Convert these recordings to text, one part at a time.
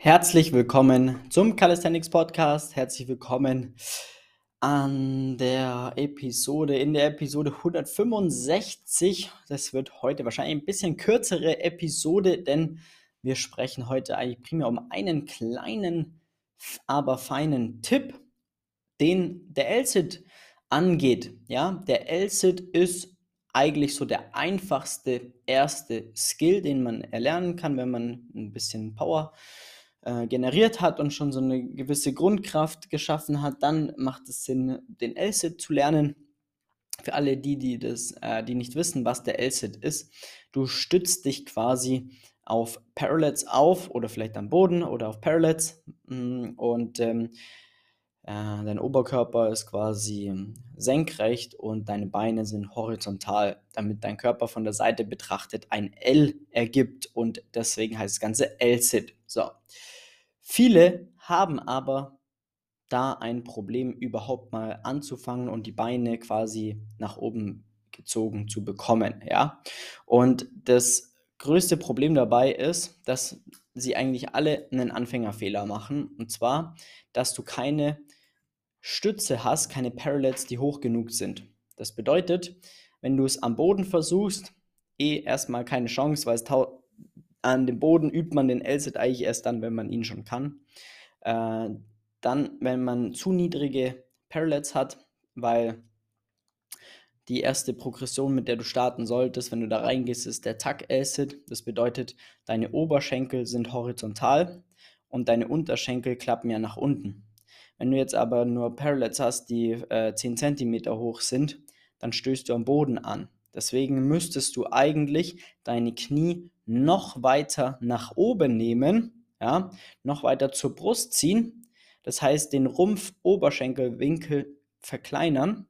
Herzlich willkommen zum Calisthenics Podcast. Herzlich willkommen an der Episode, in der Episode 165. Das wird heute wahrscheinlich ein bisschen kürzere Episode, denn wir sprechen heute eigentlich primär um einen kleinen, aber feinen Tipp, den der LSIT angeht. Ja, der LSIT ist eigentlich so der einfachste erste Skill, den man erlernen kann, wenn man ein bisschen Power äh, generiert hat und schon so eine gewisse Grundkraft geschaffen hat, dann macht es Sinn, den LSIT zu lernen. Für alle die, die das, äh, die nicht wissen, was der LSIT ist, du stützt dich quasi auf Parallels auf oder vielleicht am Boden oder auf Parallels mm, und ähm, äh, dein Oberkörper ist quasi senkrecht und deine Beine sind horizontal, damit dein Körper von der Seite betrachtet ein L ergibt und deswegen heißt das Ganze L-Sit. So. Viele haben aber da ein Problem, überhaupt mal anzufangen und die Beine quasi nach oben gezogen zu bekommen, ja. Und das größte Problem dabei ist, dass sie eigentlich alle einen Anfängerfehler machen. Und zwar, dass du keine Stütze hast, keine Parallels, die hoch genug sind. Das bedeutet, wenn du es am Boden versuchst, eh erstmal keine Chance, weil es an dem Boden übt man den L-Sit eigentlich erst dann, wenn man ihn schon kann. Äh, dann, wenn man zu niedrige Parallels hat, weil die erste Progression, mit der du starten solltest, wenn du da reingehst, ist der Tuck L-Sit. Das bedeutet, deine Oberschenkel sind horizontal und deine Unterschenkel klappen ja nach unten. Wenn du jetzt aber nur Parallels hast, die äh, 10 cm hoch sind, dann stößt du am Boden an. Deswegen müsstest du eigentlich deine Knie noch weiter nach oben nehmen, ja, noch weiter zur Brust ziehen. Das heißt, den Rumpf-Oberschenkelwinkel verkleinern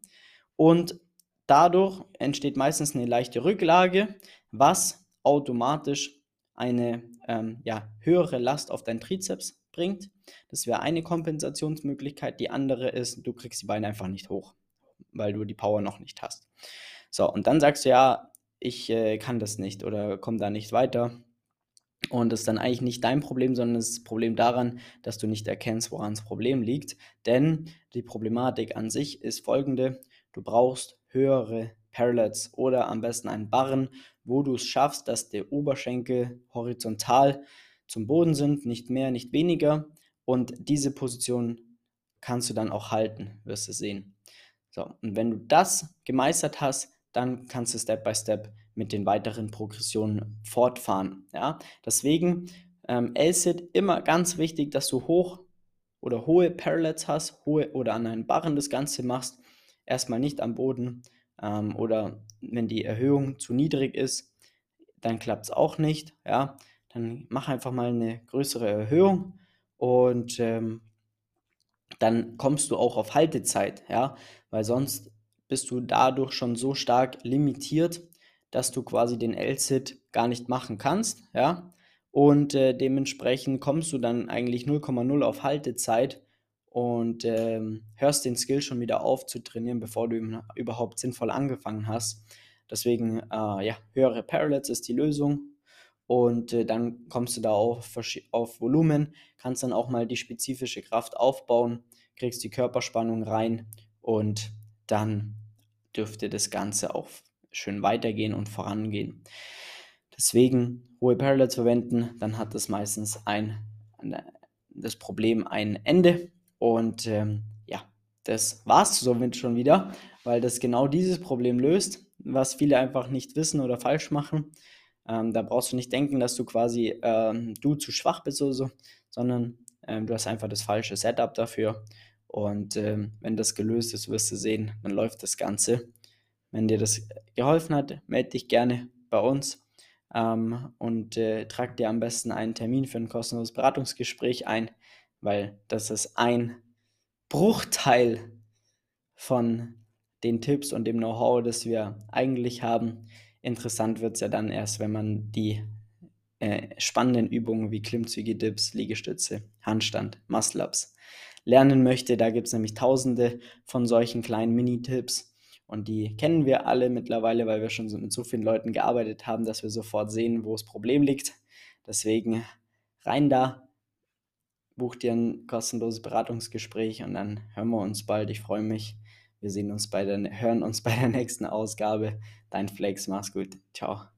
und dadurch entsteht meistens eine leichte Rücklage, was automatisch eine ähm, ja, höhere Last auf deinen Trizeps bringt. Das wäre eine Kompensationsmöglichkeit. Die andere ist, du kriegst die Beine einfach nicht hoch, weil du die Power noch nicht hast. So, und dann sagst du ja, ich äh, kann das nicht oder komme da nicht weiter. Und das ist dann eigentlich nicht dein Problem, sondern das Problem daran, dass du nicht erkennst, woran das Problem liegt. Denn die Problematik an sich ist folgende: Du brauchst höhere Parallels oder am besten einen Barren, wo du es schaffst, dass der Oberschenkel horizontal zum Boden sind, nicht mehr, nicht weniger. Und diese Position kannst du dann auch halten, wirst du sehen. So, und wenn du das gemeistert hast, dann kannst du Step by Step mit den weiteren Progressionen fortfahren. Ja? Deswegen ähm, LSIT immer ganz wichtig, dass du hoch oder hohe Parallels hast, hohe oder an einen Barren das Ganze machst. Erstmal nicht am Boden ähm, oder wenn die Erhöhung zu niedrig ist, dann klappt es auch nicht. Ja? Dann mach einfach mal eine größere Erhöhung und ähm, dann kommst du auch auf Haltezeit, ja, weil sonst bist du dadurch schon so stark limitiert, dass du quasi den L-Sit gar nicht machen kannst, ja, und äh, dementsprechend kommst du dann eigentlich 0,0 auf Haltezeit und ähm, hörst den Skill schon wieder auf zu trainieren, bevor du überhaupt sinnvoll angefangen hast. Deswegen, äh, ja, höhere Parallels ist die Lösung und äh, dann kommst du da auf, auf Volumen, kannst dann auch mal die spezifische Kraft aufbauen, kriegst die Körperspannung rein und dann dürfte das Ganze auch schön weitergehen und vorangehen. Deswegen hohe Parallels verwenden, dann hat das meistens ein, das Problem ein Ende. Und ähm, ja, das war's somit schon wieder, weil das genau dieses Problem löst, was viele einfach nicht wissen oder falsch machen. Ähm, da brauchst du nicht denken, dass du quasi ähm, du zu schwach bist oder so, sondern ähm, du hast einfach das falsche Setup dafür. Und ähm, wenn das gelöst ist, wirst du sehen, dann läuft das Ganze. Wenn dir das geholfen hat, melde dich gerne bei uns ähm, und äh, trag dir am besten einen Termin für ein kostenloses Beratungsgespräch ein, weil das ist ein Bruchteil von den Tipps und dem Know-how, das wir eigentlich haben. Interessant wird es ja dann erst, wenn man die äh, spannenden Übungen wie Klimmzüge, Dips, Liegestütze, Handstand, Muscle-Ups lernen möchte. Da gibt es nämlich tausende von solchen kleinen Mini-Tipps und die kennen wir alle mittlerweile, weil wir schon mit so vielen Leuten gearbeitet haben, dass wir sofort sehen, wo das Problem liegt. Deswegen rein da buch dir ein kostenloses Beratungsgespräch und dann hören wir uns bald. Ich freue mich. Wir sehen uns bei der, hören uns bei der nächsten Ausgabe. Dein Flex, mach's gut. Ciao.